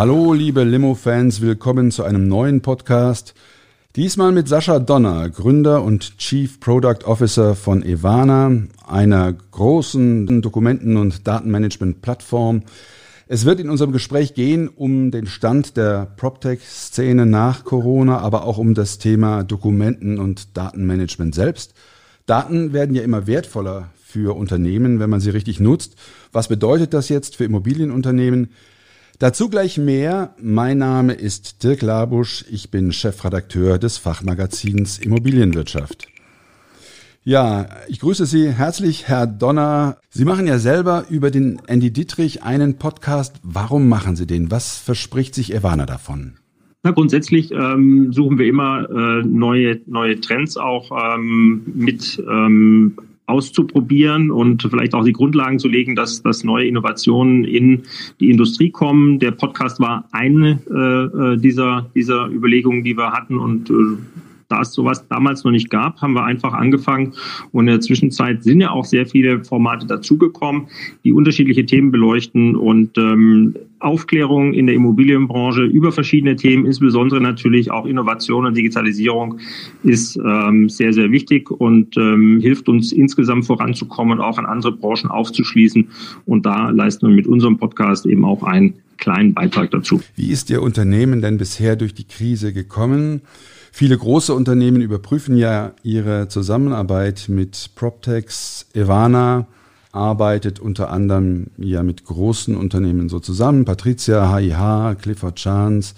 Hallo, liebe Limo-Fans, willkommen zu einem neuen Podcast. Diesmal mit Sascha Donner, Gründer und Chief Product Officer von Evana, einer großen Dokumenten- und Datenmanagement-Plattform. Es wird in unserem Gespräch gehen um den Stand der PropTech-Szene nach Corona, aber auch um das Thema Dokumenten- und Datenmanagement selbst. Daten werden ja immer wertvoller für Unternehmen, wenn man sie richtig nutzt. Was bedeutet das jetzt für Immobilienunternehmen? Dazu gleich mehr. Mein Name ist Dirk Labusch. Ich bin Chefredakteur des Fachmagazins Immobilienwirtschaft. Ja, ich grüße Sie herzlich, Herr Donner. Sie machen ja selber über den Andy Dietrich einen Podcast. Warum machen Sie den? Was verspricht sich Evana davon? Na, grundsätzlich ähm, suchen wir immer äh, neue, neue Trends auch ähm, mit ähm, auszuprobieren und vielleicht auch die Grundlagen zu legen, dass, dass neue Innovationen in die Industrie kommen. Der Podcast war eine äh, äh dieser, dieser Überlegungen, die wir hatten und äh, da es sowas damals noch nicht gab, haben wir einfach angefangen und in der Zwischenzeit sind ja auch sehr viele Formate dazugekommen, die unterschiedliche Themen beleuchten und ähm, Aufklärung in der Immobilienbranche über verschiedene Themen, insbesondere natürlich auch Innovation und Digitalisierung, ist ähm, sehr, sehr wichtig und ähm, hilft uns insgesamt voranzukommen und auch an andere Branchen aufzuschließen. Und da leisten wir mit unserem Podcast eben auch einen kleinen Beitrag dazu. Wie ist Ihr Unternehmen denn bisher durch die Krise gekommen? Viele große Unternehmen überprüfen ja ihre Zusammenarbeit mit PropTechs. Evana arbeitet unter anderem ja mit großen Unternehmen so zusammen. Patricia, HIH, Clifford Chance,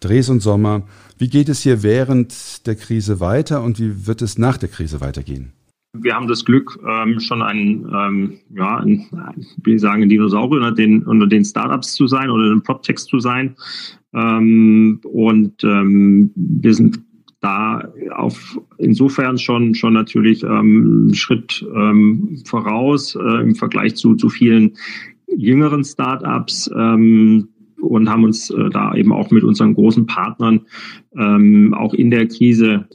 Dres und Sommer. Wie geht es hier während der Krise weiter und wie wird es nach der Krise weitergehen? Wir haben das Glück, ähm, schon ein, ähm, ja, ein, will sagen, ein Dinosaurier unter den, unter den Startups zu sein oder den PropTechs zu sein. Ähm, und ähm, wir sind da auf insofern schon schon natürlich ähm, einen Schritt ähm, voraus äh, im Vergleich zu zu vielen jüngeren Startups ähm, und haben uns äh, da eben auch mit unseren großen Partnern ähm, auch in der Krise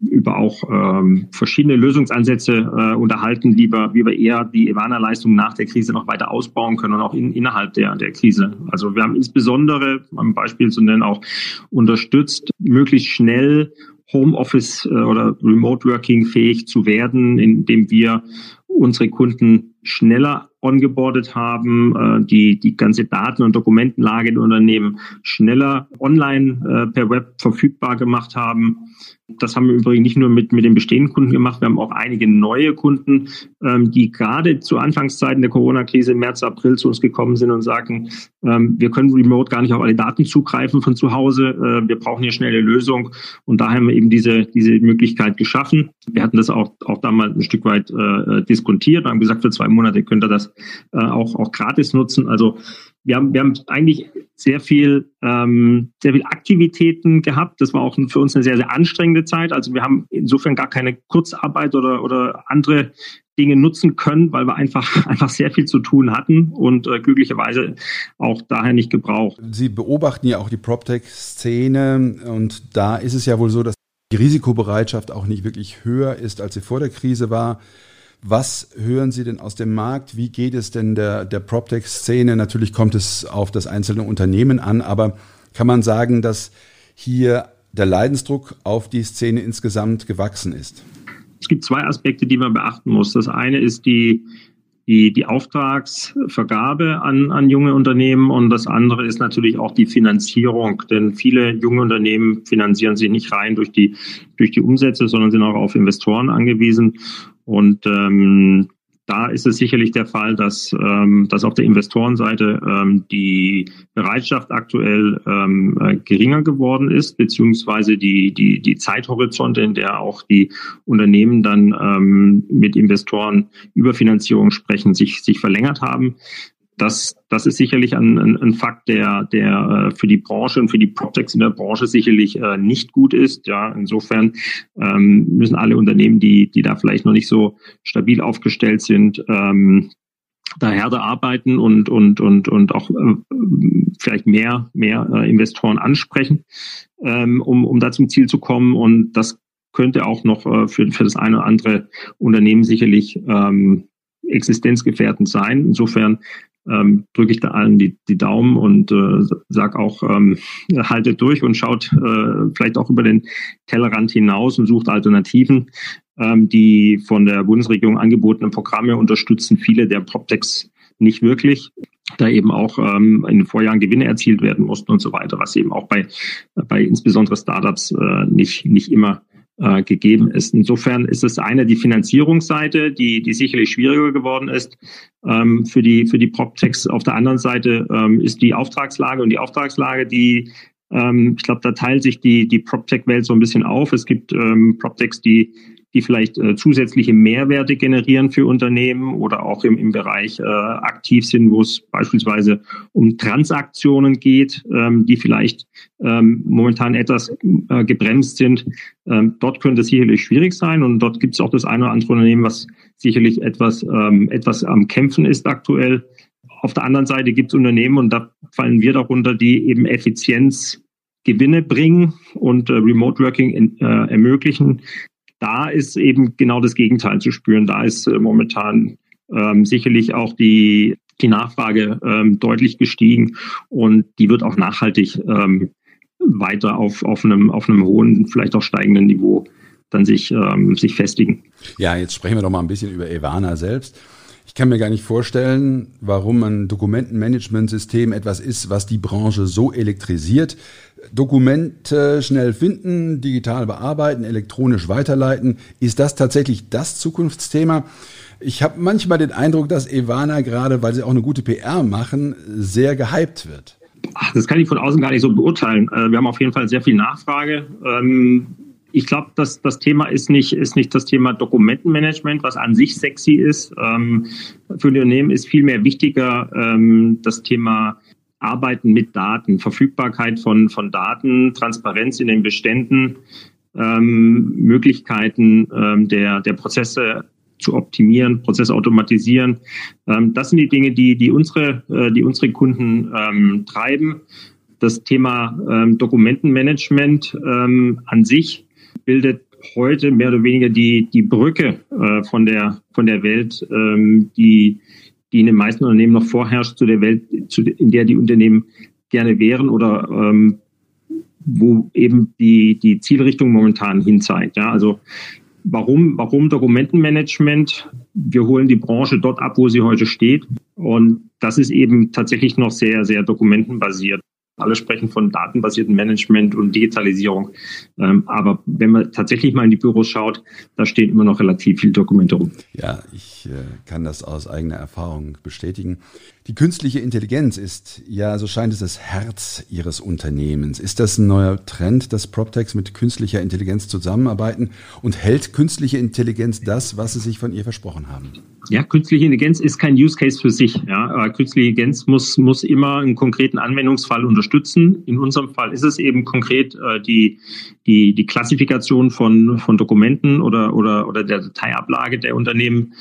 über auch ähm, verschiedene Lösungsansätze äh, unterhalten, wie wir, wie wir eher die Evana-Leistung nach der Krise noch weiter ausbauen können und auch in, innerhalb der, der Krise. Also wir haben insbesondere, ein Beispiel zu nennen, auch unterstützt, möglichst schnell Homeoffice äh, oder Remote Working fähig zu werden, indem wir unsere Kunden schneller ongeboardet haben, äh, die die ganze Daten- und Dokumentenlage in Unternehmen schneller online äh, per Web verfügbar gemacht haben. Das haben wir übrigens nicht nur mit, mit den bestehenden Kunden gemacht, wir haben auch einige neue Kunden, ähm, die gerade zu Anfangszeiten der Corona-Krise im März, April zu uns gekommen sind und sagen, ähm, wir können remote gar nicht auf alle Daten zugreifen von zu Hause, äh, wir brauchen hier schnelle Lösung und da haben wir eben diese, diese Möglichkeit geschaffen. Wir hatten das auch, auch damals ein Stück weit äh, diskontiert und haben gesagt, für zwei Monate könnt ihr das äh, auch, auch gratis nutzen. Also wir haben, wir haben eigentlich sehr viel, ähm, sehr viel Aktivitäten gehabt. Das war auch für uns eine sehr, sehr anstrengende Zeit. Also wir haben insofern gar keine Kurzarbeit oder, oder andere Dinge nutzen können, weil wir einfach, einfach sehr viel zu tun hatten und äh, glücklicherweise auch daher nicht gebraucht. Sie beobachten ja auch die PropTech-Szene und da ist es ja wohl so, dass die Risikobereitschaft auch nicht wirklich höher ist, als sie vor der Krise war. Was hören Sie denn aus dem Markt? Wie geht es denn der, der PropTech-Szene? Natürlich kommt es auf das einzelne Unternehmen an, aber kann man sagen, dass hier der Leidensdruck auf die Szene insgesamt gewachsen ist? Es gibt zwei Aspekte, die man beachten muss. Das eine ist die, die, die Auftragsvergabe an, an junge Unternehmen und das andere ist natürlich auch die Finanzierung, denn viele junge Unternehmen finanzieren sich nicht rein durch die, durch die Umsätze, sondern sind auch auf Investoren angewiesen. Und ähm, da ist es sicherlich der Fall, dass, ähm, dass auf der Investorenseite ähm, die Bereitschaft aktuell ähm, äh, geringer geworden ist, beziehungsweise die, die, die Zeithorizonte, in der auch die Unternehmen dann ähm, mit Investoren über Finanzierung sprechen, sich, sich verlängert haben. Das, das ist sicherlich ein, ein, ein Fakt, der, der äh, für die Branche und für die PropTechs in der Branche sicherlich äh, nicht gut ist. Ja, insofern ähm, müssen alle Unternehmen, die, die da vielleicht noch nicht so stabil aufgestellt sind, ähm, da härter arbeiten und und und und auch äh, vielleicht mehr mehr äh, Investoren ansprechen, ähm, um um da zum Ziel zu kommen und das könnte auch noch äh, für für das eine oder andere Unternehmen sicherlich ähm, existenzgefährdend sein. Insofern ähm, drücke ich da allen die, die Daumen und äh, sag auch, ähm, haltet durch und schaut äh, vielleicht auch über den Tellerrand hinaus und sucht Alternativen. Ähm, die von der Bundesregierung angebotenen Programme unterstützen viele der PropTechs nicht wirklich, da eben auch ähm, in den Vorjahren Gewinne erzielt werden mussten und so weiter, was eben auch bei, bei insbesondere Startups äh, nicht, nicht immer äh, gegeben ist. Insofern ist es eine die Finanzierungsseite, die, die sicherlich schwieriger geworden ist ähm, für die für die PropTechs. Auf der anderen Seite ähm, ist die Auftragslage und die Auftragslage, die ähm, ich glaube, da teilt sich die die PropTech-Welt so ein bisschen auf. Es gibt ähm, PropTechs, die die vielleicht äh, zusätzliche Mehrwerte generieren für Unternehmen oder auch im, im Bereich äh, aktiv sind, wo es beispielsweise um Transaktionen geht, ähm, die vielleicht ähm, momentan etwas äh, gebremst sind. Ähm, dort könnte es sicherlich schwierig sein und dort gibt es auch das eine oder andere Unternehmen, was sicherlich etwas, ähm, etwas am Kämpfen ist aktuell. Auf der anderen Seite gibt es Unternehmen und da fallen wir darunter, die eben Effizienz Gewinne bringen und äh, Remote Working in, äh, ermöglichen, da ist eben genau das Gegenteil zu spüren. Da ist äh, momentan ähm, sicherlich auch die, die Nachfrage ähm, deutlich gestiegen und die wird auch nachhaltig ähm, weiter auf, auf, einem, auf einem hohen, vielleicht auch steigenden Niveau dann sich, ähm, sich festigen. Ja, jetzt sprechen wir doch mal ein bisschen über Evana selbst. Ich kann mir gar nicht vorstellen, warum ein Dokumentenmanagementsystem etwas ist, was die Branche so elektrisiert. Dokumente schnell finden, digital bearbeiten, elektronisch weiterleiten. Ist das tatsächlich das Zukunftsthema? Ich habe manchmal den Eindruck, dass Evana gerade, weil sie auch eine gute PR machen, sehr gehypt wird. Das kann ich von außen gar nicht so beurteilen. Äh, wir haben auf jeden Fall sehr viel Nachfrage. Ich glaube, dass das Thema ist nicht, ist nicht das Thema Dokumentenmanagement, was an sich sexy ist. Ähm, für Unternehmen ist vielmehr wichtiger ähm, das Thema Arbeiten mit Daten, Verfügbarkeit von, von Daten, Transparenz in den Beständen, ähm, Möglichkeiten ähm, der, der Prozesse zu optimieren, Prozesse automatisieren. Ähm, das sind die Dinge, die, die, unsere, äh, die unsere Kunden ähm, treiben. Das Thema ähm, Dokumentenmanagement ähm, an sich bildet heute mehr oder weniger die, die Brücke äh, von, der, von der Welt, ähm, die, die in den meisten Unternehmen noch vorherrscht zu der Welt, zu, in der die Unternehmen gerne wären oder ähm, wo eben die, die Zielrichtung momentan hin zeigt. Ja, also warum, warum Dokumentenmanagement? Wir holen die Branche dort ab, wo sie heute steht. Und das ist eben tatsächlich noch sehr, sehr dokumentenbasiert. Alle sprechen von datenbasiertem Management und Digitalisierung. Ähm, aber wenn man tatsächlich mal in die Büros schaut, da stehen immer noch relativ viele Dokumente rum. Ja, ich äh, kann das aus eigener Erfahrung bestätigen. Die künstliche Intelligenz ist ja, so scheint es, das Herz Ihres Unternehmens. Ist das ein neuer Trend, dass PropTechs mit künstlicher Intelligenz zusammenarbeiten? Und hält künstliche Intelligenz das, was Sie sich von ihr versprochen haben? Ja, künstliche Intelligenz ist kein Use Case für sich. Ja. Künstliche Intelligenz muss, muss immer einen konkreten Anwendungsfall unterstützen. In unserem Fall ist es eben konkret äh, die, die, die Klassifikation von, von Dokumenten oder, oder, oder der Dateiablage der Unternehmen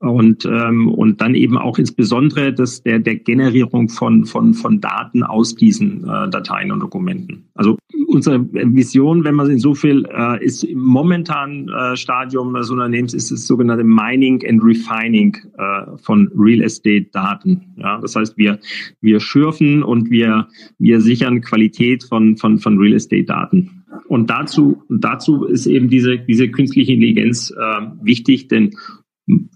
und, ähm, und dann eben auch insbesondere das, der, der Generierung von, von, von Daten aus diesen äh, Dateien und Dokumenten. Also unsere Vision, wenn man in so viel äh, ist im momentanen äh, Stadium des Unternehmens, ist das sogenannte Mining and Refining äh, von Real Estate Daten. Ja, das heißt, wir, wir schürfen und wir, wir sichern Qualität von, von, von Real Estate Daten. Und dazu, dazu ist eben diese, diese künstliche Intelligenz äh, wichtig, denn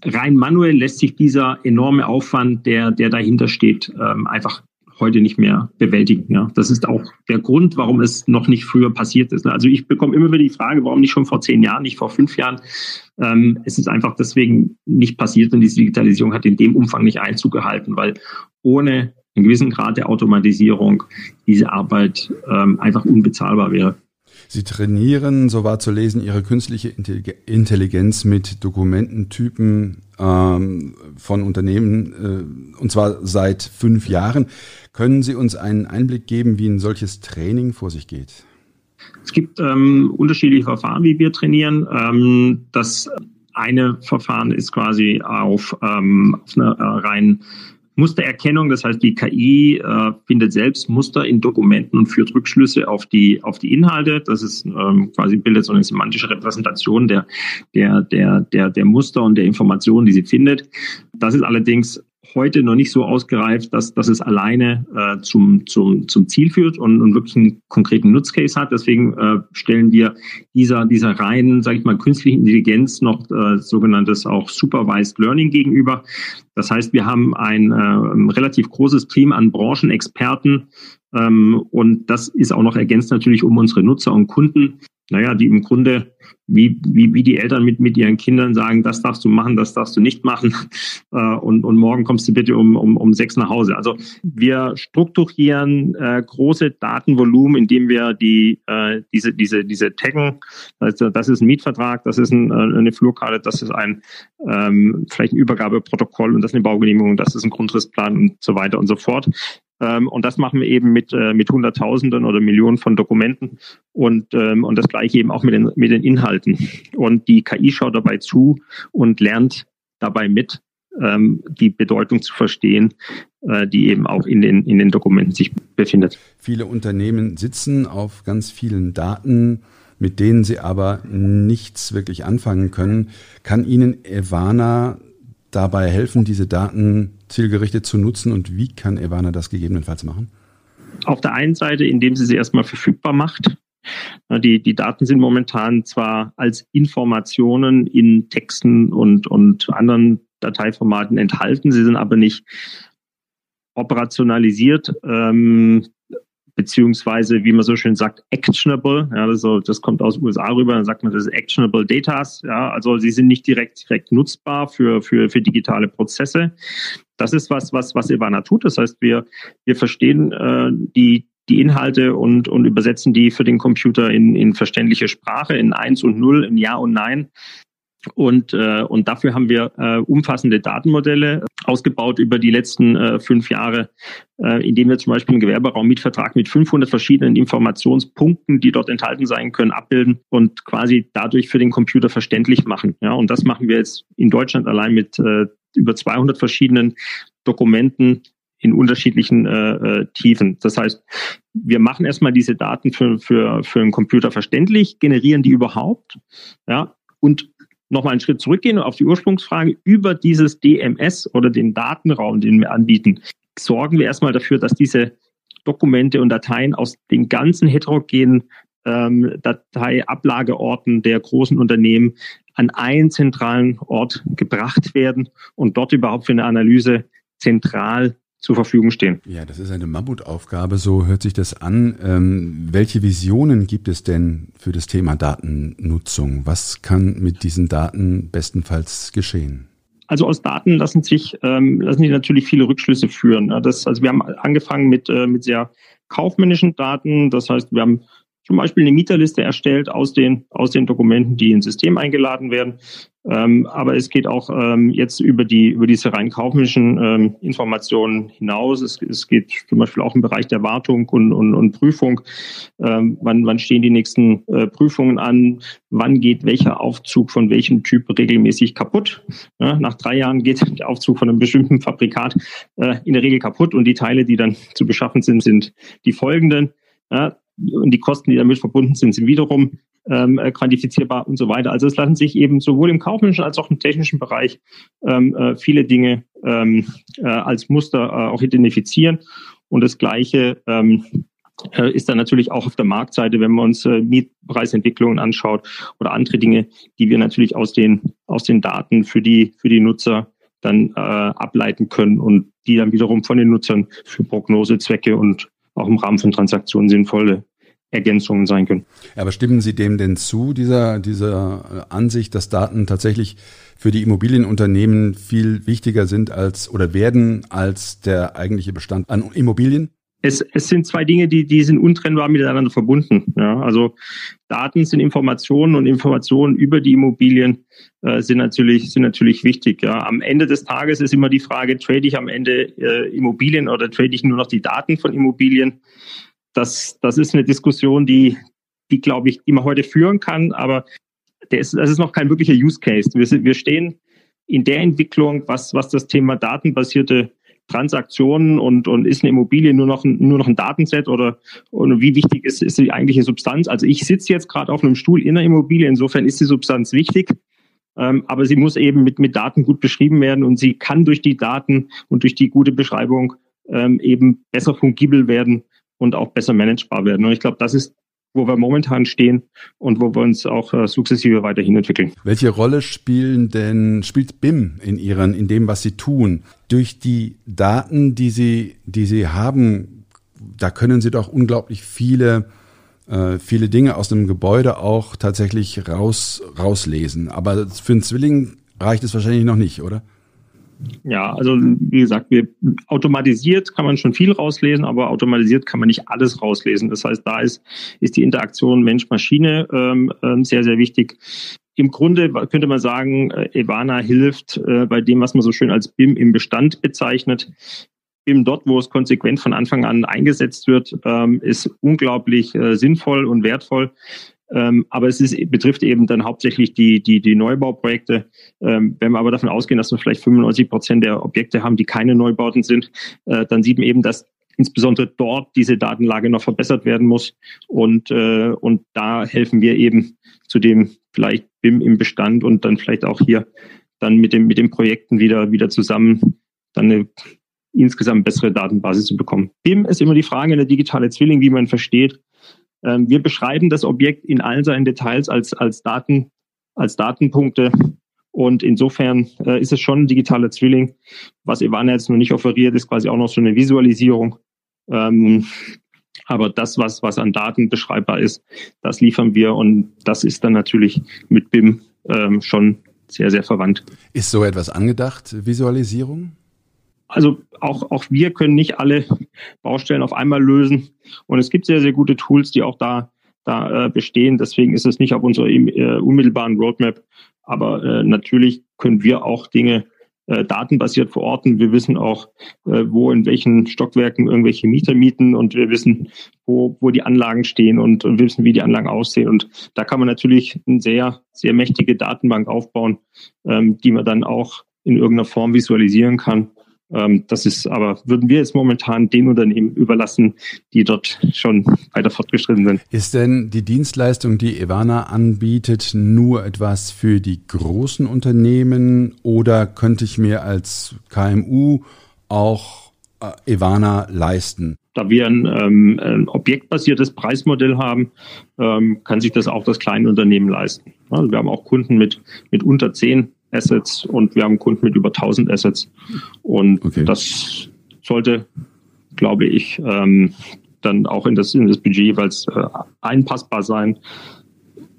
rein manuell lässt sich dieser enorme Aufwand, der, der dahinter steht, ähm, einfach heute nicht mehr bewältigen. Ja. Das ist auch der Grund, warum es noch nicht früher passiert ist. Also ich bekomme immer wieder die Frage, warum nicht schon vor zehn Jahren, nicht vor fünf Jahren. Ähm, es ist einfach deswegen nicht passiert und diese Digitalisierung hat in dem Umfang nicht Einzug gehalten, weil ohne einen gewissen Grad der Automatisierung diese Arbeit ähm, einfach unbezahlbar wäre. Sie trainieren, so war zu lesen, Ihre künstliche Intelligenz mit Dokumententypen ähm, von Unternehmen, äh, und zwar seit fünf Jahren. Können Sie uns einen Einblick geben, wie ein solches Training vor sich geht? Es gibt ähm, unterschiedliche Verfahren, wie wir trainieren. Ähm, das eine Verfahren ist quasi auf, ähm, auf einer äh, rein Mustererkennung, das heißt, die KI äh, findet selbst Muster in Dokumenten und führt Rückschlüsse auf die auf die Inhalte. Das ist ähm, quasi bildet so eine semantische Repräsentation der der der der der Muster und der Informationen, die sie findet. Das ist allerdings heute noch nicht so ausgereift, dass, dass es alleine äh, zum, zum, zum Ziel führt und, und wirklich einen konkreten Nutzcase hat. Deswegen äh, stellen wir dieser, dieser reinen, sage ich mal, künstlichen Intelligenz noch äh, sogenanntes auch Supervised Learning gegenüber. Das heißt, wir haben ein äh, relativ großes Team an Branchenexperten ähm, und das ist auch noch ergänzt natürlich um unsere Nutzer und Kunden, naja, die im Grunde wie, wie, wie die Eltern mit, mit ihren Kindern sagen, das darfst du machen, das darfst du nicht machen äh, und, und morgen kommst du bitte um, um, um sechs nach Hause. Also wir strukturieren äh, große Datenvolumen, indem wir die, äh, diese, diese, diese Taggen, also das ist ein Mietvertrag, das ist ein, äh, eine Flurkarte, das ist ein ähm, vielleicht ein Übergabeprotokoll und das ist eine Baugenehmigung, das ist ein Grundrissplan und so weiter und so fort. Ähm, und das machen wir eben mit, äh, mit Hunderttausenden oder Millionen von Dokumenten und, ähm, und das gleiche eben auch mit den, mit den Inhalten. Und die KI schaut dabei zu und lernt dabei mit, ähm, die Bedeutung zu verstehen, äh, die eben auch in den, in den Dokumenten sich befindet. Viele Unternehmen sitzen auf ganz vielen Daten, mit denen sie aber nichts wirklich anfangen können. Kann Ihnen Evana dabei helfen, diese Daten zielgerichtet zu nutzen und wie kann Evana das gegebenenfalls machen? Auf der einen Seite, indem sie sie erstmal verfügbar macht. Die, die Daten sind momentan zwar als Informationen in Texten und, und anderen Dateiformaten enthalten, sie sind aber nicht operationalisiert. Ähm, beziehungsweise, wie man so schön sagt, actionable. Ja, das, so, das kommt aus den USA rüber, dann sagt man, das ist actionable Datas. Ja, also sie sind nicht direkt, direkt nutzbar für, für, für digitale Prozesse. Das ist was, was, was Ivana tut. Das heißt, wir, wir verstehen äh, die, die Inhalte und, und übersetzen die für den Computer in, in verständliche Sprache, in Eins und Null, in Ja und Nein. Und, äh, und dafür haben wir äh, umfassende Datenmodelle ausgebaut über die letzten äh, fünf Jahre, äh, indem wir zum Beispiel einen Gewerberaummietvertrag mit 500 verschiedenen Informationspunkten, die dort enthalten sein können, abbilden und quasi dadurch für den Computer verständlich machen. Ja, und das machen wir jetzt in Deutschland allein mit äh, über 200 verschiedenen Dokumenten in unterschiedlichen äh, äh, Tiefen. Das heißt, wir machen erstmal diese Daten für, für, für einen Computer verständlich, generieren die überhaupt, ja, und nochmal einen Schritt zurückgehen auf die Ursprungsfrage, über dieses DMS oder den Datenraum, den wir anbieten, sorgen wir erstmal dafür, dass diese Dokumente und Dateien aus den ganzen heterogenen ähm, Dateiablageorten der großen Unternehmen an einen zentralen Ort gebracht werden und dort überhaupt für eine Analyse zentral zur Verfügung stehen. Ja, das ist eine Mammutaufgabe, so hört sich das an. Ähm, welche Visionen gibt es denn für das Thema Datennutzung? Was kann mit diesen Daten bestenfalls geschehen? Also aus Daten lassen sich ähm, lassen sich natürlich viele Rückschlüsse führen. Das, also wir haben angefangen mit äh, mit sehr kaufmännischen Daten. Das heißt, wir haben zum Beispiel eine Mieterliste erstellt aus den, aus den Dokumenten, die ins System eingeladen werden. Ähm, aber es geht auch ähm, jetzt über die über diese rein kaufmännischen ähm, Informationen hinaus. Es, es geht zum Beispiel auch im Bereich der Wartung und, und, und Prüfung. Ähm, wann, wann stehen die nächsten äh, Prüfungen an? Wann geht welcher Aufzug von welchem Typ regelmäßig kaputt? Ja, nach drei Jahren geht der Aufzug von einem bestimmten Fabrikat äh, in der Regel kaputt und die Teile, die dann zu beschaffen sind, sind die folgenden. Ja, und die Kosten, die damit verbunden sind, sind wiederum ähm, äh, quantifizierbar und so weiter. Also es lassen sich eben sowohl im kaufmännischen als auch im technischen Bereich ähm, äh, viele Dinge ähm, äh, als Muster äh, auch identifizieren. Und das Gleiche ähm, äh, ist dann natürlich auch auf der Marktseite, wenn man uns äh, Mietpreisentwicklungen anschaut oder andere Dinge, die wir natürlich aus den, aus den Daten für die, für die Nutzer dann äh, ableiten können und die dann wiederum von den Nutzern für Prognosezwecke und auch im Rahmen von Transaktionen sinnvolle Ergänzungen sein können. Aber stimmen Sie dem denn zu, dieser, dieser Ansicht, dass Daten tatsächlich für die Immobilienunternehmen viel wichtiger sind als oder werden als der eigentliche Bestand an Immobilien? Es, es sind zwei Dinge, die, die sind untrennbar miteinander verbunden. Ja, also Daten sind Informationen und Informationen über die Immobilien äh, sind natürlich sind natürlich wichtig. Ja, am Ende des Tages ist immer die Frage: Trade ich am Ende äh, Immobilien oder trade ich nur noch die Daten von Immobilien? Das das ist eine Diskussion, die die glaube ich, man heute führen kann, aber der ist, das ist noch kein wirklicher Use Case. Wir, sind, wir stehen in der Entwicklung, was was das Thema datenbasierte Transaktionen und, und ist eine Immobilie nur noch ein, nur noch ein Datenset oder und wie wichtig ist, ist die eigentliche Substanz? Also ich sitze jetzt gerade auf einem Stuhl in der Immobilie, insofern ist die Substanz wichtig. Ähm, aber sie muss eben mit, mit Daten gut beschrieben werden und sie kann durch die Daten und durch die gute Beschreibung ähm, eben besser fungibel werden und auch besser managebar werden. Und ich glaube, das ist wo wir momentan stehen und wo wir uns auch äh, sukzessive weiterhin entwickeln. Welche Rolle spielen denn, spielt BIM in ihren, in dem, was sie tun? Durch die Daten, die sie, die sie haben, da können sie doch unglaublich viele äh, viele Dinge aus dem Gebäude auch tatsächlich raus, rauslesen. Aber für einen Zwilling reicht es wahrscheinlich noch nicht, oder? Ja, also wie gesagt, wir automatisiert kann man schon viel rauslesen, aber automatisiert kann man nicht alles rauslesen. Das heißt, da ist, ist die Interaktion Mensch-Maschine ähm, ähm sehr, sehr wichtig. Im Grunde könnte man sagen, äh, Evana hilft äh, bei dem, was man so schön als BIM im Bestand bezeichnet. BIM dort, wo es konsequent von Anfang an eingesetzt wird, ähm, ist unglaublich äh, sinnvoll und wertvoll. Ähm, aber es ist, betrifft eben dann hauptsächlich die, die, die Neubauprojekte. Ähm, wenn wir aber davon ausgehen, dass wir vielleicht 95 Prozent der Objekte haben, die keine Neubauten sind, äh, dann sieht man eben, dass insbesondere dort diese Datenlage noch verbessert werden muss. Und, äh, und da helfen wir eben zu dem vielleicht BIM im Bestand und dann vielleicht auch hier dann mit dem, mit den Projekten wieder, wieder zusammen dann eine insgesamt bessere Datenbasis zu bekommen. BIM ist immer die Frage, eine digitale Zwilling, wie man versteht. Ähm, wir beschreiben das Objekt in allen seinen Details als, als Daten, als Datenpunkte. Und insofern äh, ist es schon ein digitaler Zwilling. Was Ivana jetzt noch nicht offeriert, ist quasi auch noch so eine Visualisierung. Ähm, aber das, was, was an Daten beschreibbar ist, das liefern wir und das ist dann natürlich mit BIM ähm, schon sehr, sehr verwandt. Ist so etwas angedacht, Visualisierung? Also auch, auch wir können nicht alle Baustellen auf einmal lösen. Und es gibt sehr, sehr gute Tools, die auch da, da äh, bestehen. Deswegen ist es nicht auf unserer äh, unmittelbaren Roadmap. Aber äh, natürlich können wir auch Dinge äh, datenbasiert verorten. Wir wissen auch, äh, wo in welchen Stockwerken irgendwelche Mieter mieten und wir wissen, wo, wo die Anlagen stehen und, und wir wissen, wie die Anlagen aussehen. Und da kann man natürlich eine sehr, sehr mächtige Datenbank aufbauen, ähm, die man dann auch in irgendeiner Form visualisieren kann das ist aber, würden wir jetzt momentan den Unternehmen überlassen, die dort schon weiter fortgeschritten sind. Ist denn die Dienstleistung, die Evana anbietet, nur etwas für die großen Unternehmen oder könnte ich mir als KMU auch äh, Evana leisten? Da wir ein, ähm, ein objektbasiertes Preismodell haben, ähm, kann sich das auch das kleine Unternehmen leisten. Also wir haben auch Kunden mit, mit unter zehn Assets und wir haben Kunden mit über 1000 Assets. Und okay. das sollte, glaube ich, ähm, dann auch in das, in das Budget jeweils äh, einpassbar sein.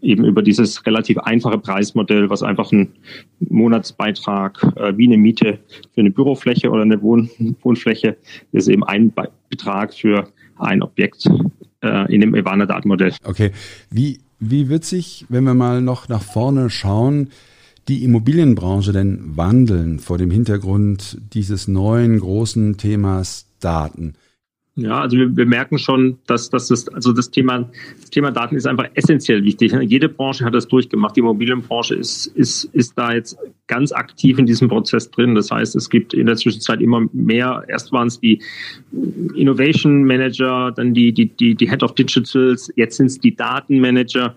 Eben über dieses relativ einfache Preismodell, was einfach ein Monatsbeitrag äh, wie eine Miete für eine Bürofläche oder eine Wohn Wohnfläche ist eben ein Be Betrag für ein Objekt äh, in dem Ivana-Datenmodell. Okay. Wie, wie wird sich, wenn wir mal noch nach vorne schauen, die Immobilienbranche denn wandeln vor dem Hintergrund dieses neuen großen Themas Daten? Ja, also wir, wir merken schon, dass, dass das, also das Thema, das Thema Daten ist einfach essentiell wichtig. Jede Branche hat das durchgemacht. Die Immobilienbranche ist, ist, ist da jetzt ganz aktiv in diesem Prozess drin. Das heißt, es gibt in der Zwischenzeit immer mehr. Erst waren es die Innovation Manager, dann die, die, die, die Head of Digitals, jetzt sind es die Datenmanager.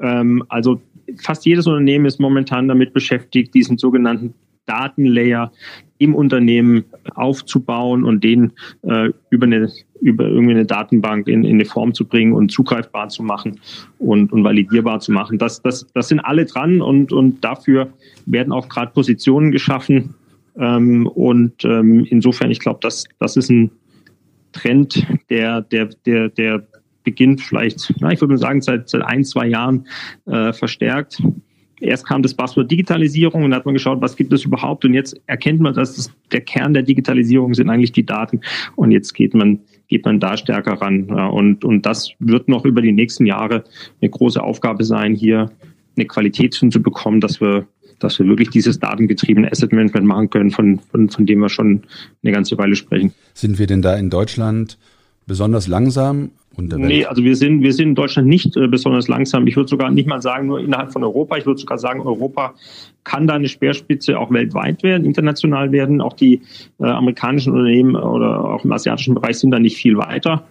Ähm, also fast jedes Unternehmen ist momentan damit beschäftigt, diesen sogenannten Datenlayer im Unternehmen aufzubauen und den äh, über eine über irgendwie eine Datenbank in, in eine Form zu bringen und zugreifbar zu machen und, und validierbar zu machen. Das, das, das sind alle dran und, und dafür werden auch gerade Positionen geschaffen. Ähm, und ähm, insofern, ich glaube, das, das ist ein Trend, der, der, der, der beginnt vielleicht, na, ich würde sagen, seit, seit ein, zwei Jahren äh, verstärkt. erst kam das Buzzword Digitalisierung und da hat man geschaut, was gibt es überhaupt und jetzt erkennt man, dass das, der Kern der Digitalisierung sind eigentlich die Daten und jetzt geht man geht man da stärker ran ja, und und das wird noch über die nächsten Jahre eine große Aufgabe sein, hier eine Qualität hinzubekommen, dass wir dass wir wirklich dieses datengetriebene Asset Management machen können, von, von, von dem wir schon eine ganze Weile sprechen. Sind wir denn da in Deutschland besonders langsam? Nee, also wir sind, wir sind in Deutschland nicht äh, besonders langsam. Ich würde sogar nicht mal sagen, nur innerhalb von Europa. Ich würde sogar sagen, Europa kann da eine Speerspitze auch weltweit werden, international werden. Auch die äh, amerikanischen Unternehmen oder auch im asiatischen Bereich sind da nicht viel weiter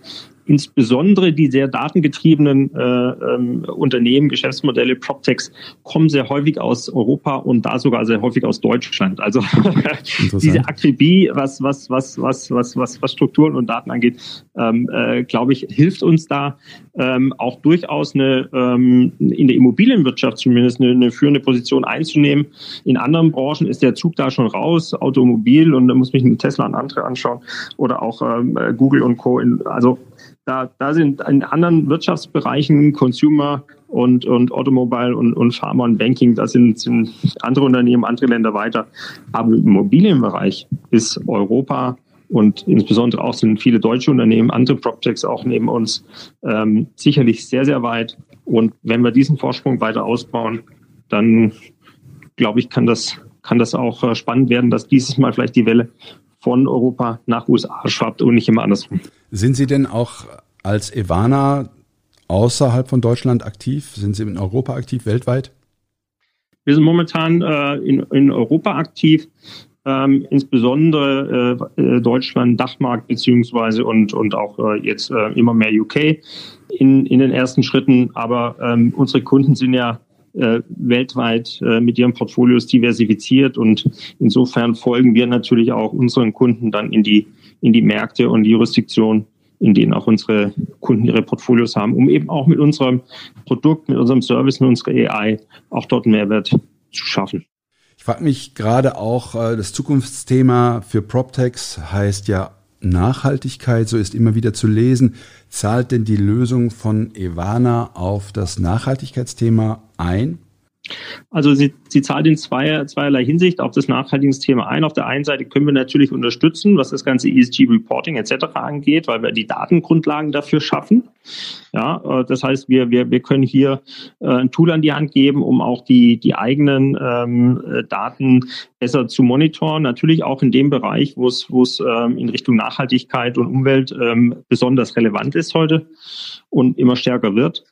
insbesondere die sehr datengetriebenen äh, ähm, Unternehmen, Geschäftsmodelle, PropTechs kommen sehr häufig aus Europa und da sogar sehr häufig aus Deutschland. Also diese Akribie, was, was, was, was, was, was, was Strukturen und Daten angeht, ähm, äh, glaube ich, hilft uns da ähm, auch durchaus eine ähm, in der Immobilienwirtschaft zumindest eine, eine führende Position einzunehmen. In anderen Branchen ist der Zug da schon raus, Automobil und da muss mich ein Tesla und andere anschauen oder auch ähm, Google und Co. In, also da, da sind in anderen Wirtschaftsbereichen Consumer und, und Automobile und, und Pharma und Banking, da sind, sind andere Unternehmen, andere Länder weiter. Aber im Immobilienbereich ist Europa und insbesondere auch sind viele deutsche Unternehmen, andere PropTechs auch neben uns, ähm, sicherlich sehr, sehr weit. Und wenn wir diesen Vorsprung weiter ausbauen, dann glaube ich, kann das, kann das auch äh, spannend werden, dass dieses Mal vielleicht die Welle von Europa nach USA schwappt und nicht immer andersrum. Sind Sie denn auch als Ivana außerhalb von Deutschland aktiv? Sind Sie in Europa aktiv, weltweit? Wir sind momentan äh, in, in Europa aktiv, ähm, insbesondere äh, äh Deutschland, Dachmarkt beziehungsweise und, und auch äh, jetzt äh, immer mehr UK in, in den ersten Schritten. Aber ähm, unsere Kunden sind ja äh, weltweit äh, mit ihren Portfolios diversifiziert und insofern folgen wir natürlich auch unseren Kunden dann in die, in die Märkte und die Jurisdiktion, in denen auch unsere Kunden ihre Portfolios haben, um eben auch mit unserem Produkt, mit unserem Service, mit unserer AI auch dort Mehrwert zu schaffen. Ich frage mich gerade auch, äh, das Zukunftsthema für PropTechs heißt ja Nachhaltigkeit, so ist immer wieder zu lesen. Zahlt denn die Lösung von Evana auf das Nachhaltigkeitsthema ein? Also sie, sie zahlt in zwei, zweierlei Hinsicht auf das Nachhaltigkeitsthema ein. Auf der einen Seite können wir natürlich unterstützen, was das ganze ESG-Reporting etc. angeht, weil wir die Datengrundlagen dafür schaffen. Ja, äh, das heißt, wir, wir, wir können hier äh, ein Tool an die Hand geben, um auch die, die eigenen ähm, äh, Daten besser zu monitoren. Natürlich auch in dem Bereich, wo es, wo es ähm, in Richtung Nachhaltigkeit und Umwelt ähm, besonders relevant ist heute und immer stärker wird.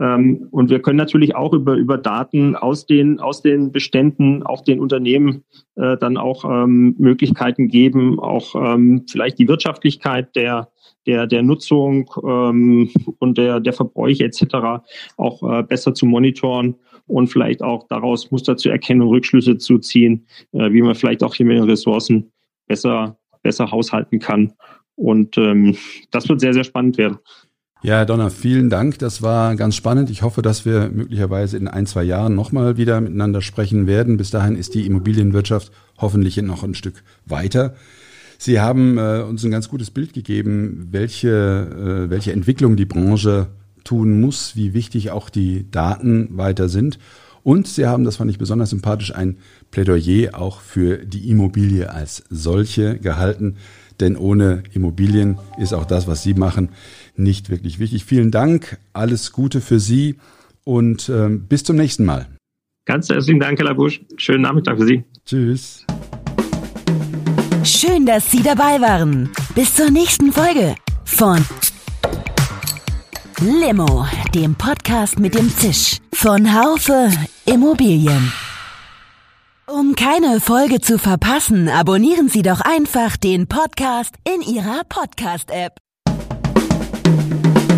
Ähm, und wir können natürlich auch über, über Daten aus den, aus den Beständen auch den Unternehmen äh, dann auch ähm, Möglichkeiten geben, auch ähm, vielleicht die Wirtschaftlichkeit der, der, der Nutzung ähm, und der, der Verbräuche etc. auch äh, besser zu monitoren und vielleicht auch daraus Muster zu erkennen und Rückschlüsse zu ziehen, äh, wie man vielleicht auch hier mit den Ressourcen besser, besser haushalten kann. Und ähm, das wird sehr, sehr spannend werden. Ja, Herr Donner, vielen Dank. Das war ganz spannend. Ich hoffe, dass wir möglicherweise in ein, zwei Jahren nochmal wieder miteinander sprechen werden. Bis dahin ist die Immobilienwirtschaft hoffentlich noch ein Stück weiter. Sie haben äh, uns ein ganz gutes Bild gegeben, welche, äh, welche Entwicklung die Branche tun muss, wie wichtig auch die Daten weiter sind. Und Sie haben, das fand ich besonders sympathisch, ein Plädoyer auch für die Immobilie als solche gehalten. Denn ohne Immobilien ist auch das, was Sie machen, nicht wirklich wichtig. Vielen Dank, alles Gute für Sie und äh, bis zum nächsten Mal. Ganz herzlichen Dank, Herr Labusch. Schönen Nachmittag für Sie. Tschüss. Schön, dass Sie dabei waren. Bis zur nächsten Folge von Limo, dem Podcast mit dem Zisch von Haufe Immobilien. Um keine Folge zu verpassen, abonnieren Sie doch einfach den Podcast in Ihrer Podcast-App.